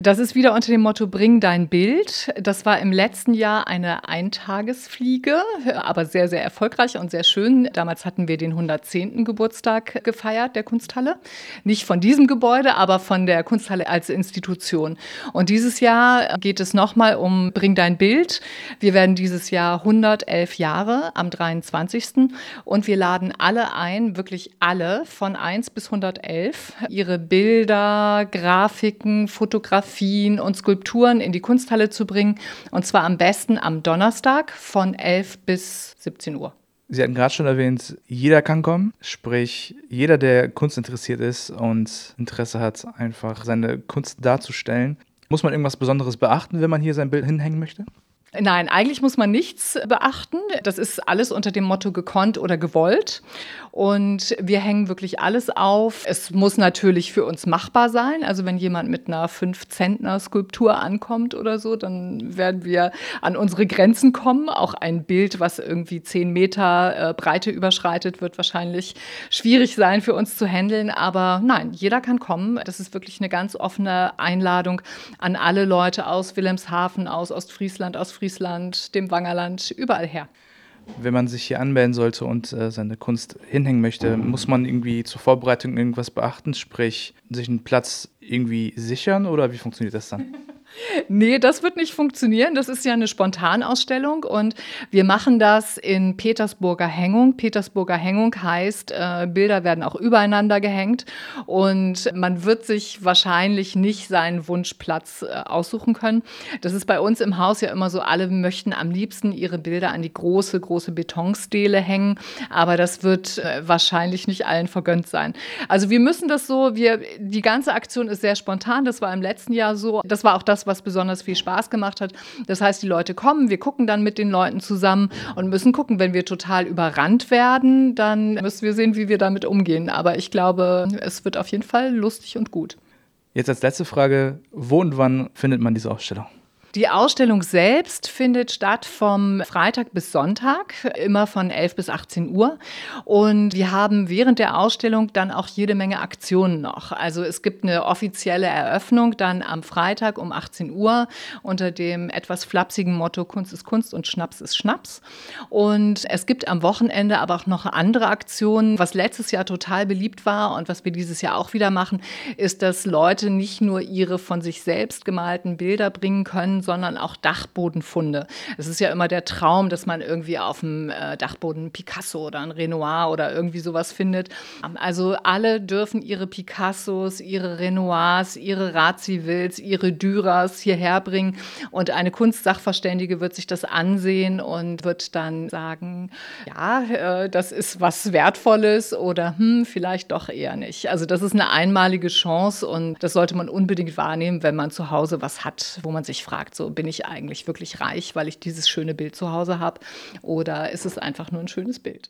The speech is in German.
Das ist wieder unter dem Motto Bring dein Bild. Das war im letzten Jahr eine Eintagesfliege, aber sehr, sehr erfolgreich und sehr schön. Damals hatten wir den 110. Geburtstag gefeiert der Kunsthalle. Nicht von diesem Gebäude, aber von der Kunsthalle als Institution. Und dieses Jahr geht es nochmal um Bring dein Bild. Wir werden dieses Jahr 111 Jahre am 23. Und wir laden alle ein, wirklich alle, von 1 bis 111, ihre Bilder, Grafiken, Fotografien, Fotografien und Skulpturen in die Kunsthalle zu bringen. Und zwar am besten am Donnerstag von 11 bis 17 Uhr. Sie hatten gerade schon erwähnt, jeder kann kommen, sprich jeder, der Kunst interessiert ist und Interesse hat, einfach seine Kunst darzustellen. Muss man irgendwas Besonderes beachten, wenn man hier sein Bild hinhängen möchte? Nein, eigentlich muss man nichts beachten. Das ist alles unter dem Motto gekonnt oder gewollt. Und wir hängen wirklich alles auf. Es muss natürlich für uns machbar sein. Also wenn jemand mit einer 5-Zentner-Skulptur ankommt oder so, dann werden wir an unsere Grenzen kommen. Auch ein Bild, was irgendwie 10 Meter äh, Breite überschreitet, wird wahrscheinlich schwierig sein für uns zu handeln. Aber nein, jeder kann kommen. Das ist wirklich eine ganz offene Einladung an alle Leute aus Wilhelmshaven, aus Ostfriesland, aus Ostfriesland, dem Wangerland, überall her. Wenn man sich hier anmelden sollte und äh, seine Kunst hinhängen möchte, muss man irgendwie zur Vorbereitung irgendwas beachten, sprich sich einen Platz irgendwie sichern oder wie funktioniert das dann? Nee, das wird nicht funktionieren. Das ist ja eine Spontanausstellung und wir machen das in Petersburger Hängung. Petersburger Hängung heißt, äh, Bilder werden auch übereinander gehängt und man wird sich wahrscheinlich nicht seinen Wunschplatz äh, aussuchen können. Das ist bei uns im Haus ja immer so, alle möchten am liebsten ihre Bilder an die große, große Betonstele hängen, aber das wird äh, wahrscheinlich nicht allen vergönnt sein. Also wir müssen das so, wir, die ganze Aktion ist sehr spontan. Das war im letzten Jahr so. Das war auch das, was besonders viel Spaß gemacht hat. Das heißt, die Leute kommen, wir gucken dann mit den Leuten zusammen und müssen gucken, wenn wir total überrannt werden, dann müssen wir sehen, wie wir damit umgehen. Aber ich glaube, es wird auf jeden Fall lustig und gut. Jetzt als letzte Frage, wo und wann findet man diese Ausstellung? Die Ausstellung selbst findet statt vom Freitag bis Sonntag, immer von 11 bis 18 Uhr. Und wir haben während der Ausstellung dann auch jede Menge Aktionen noch. Also es gibt eine offizielle Eröffnung dann am Freitag um 18 Uhr unter dem etwas flapsigen Motto Kunst ist Kunst und Schnaps ist Schnaps. Und es gibt am Wochenende aber auch noch andere Aktionen. Was letztes Jahr total beliebt war und was wir dieses Jahr auch wieder machen, ist, dass Leute nicht nur ihre von sich selbst gemalten Bilder bringen können, sondern auch Dachbodenfunde. Es ist ja immer der Traum, dass man irgendwie auf dem äh, Dachboden Picasso oder ein Renoir oder irgendwie sowas findet. Also alle dürfen ihre Picassos, ihre Renoirs, ihre Razivils, ihre Dürers hierher bringen und eine Kunstsachverständige wird sich das ansehen und wird dann sagen, ja, äh, das ist was Wertvolles oder hm, vielleicht doch eher nicht. Also das ist eine einmalige Chance und das sollte man unbedingt wahrnehmen, wenn man zu Hause was hat, wo man sich fragt, fragt, so bin ich eigentlich wirklich reich, weil ich dieses schöne Bild zu Hause habe oder ist es einfach nur ein schönes Bild?